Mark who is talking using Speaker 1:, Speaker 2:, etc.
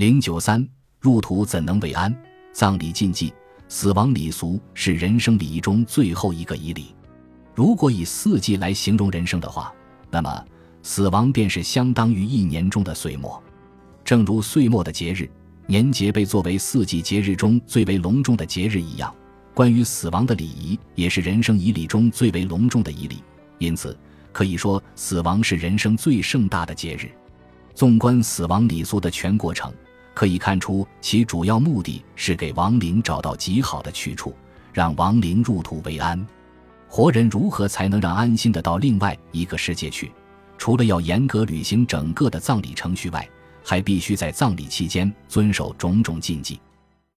Speaker 1: 零九三入土怎能为安？葬礼禁忌，死亡礼俗是人生礼仪中最后一个仪礼。如果以四季来形容人生的话，那么死亡便是相当于一年中的岁末。正如岁末的节日年节被作为四季节日中最为隆重的节日一样，关于死亡的礼仪也是人生仪礼中最为隆重的仪礼。因此，可以说死亡是人生最盛大的节日。纵观死亡礼俗的全过程，可以看出其主要目的是给亡灵找到极好的去处，让亡灵入土为安。活人如何才能让安心的到另外一个世界去？除了要严格履行整个的葬礼程序外，还必须在葬礼期间遵守种种禁忌。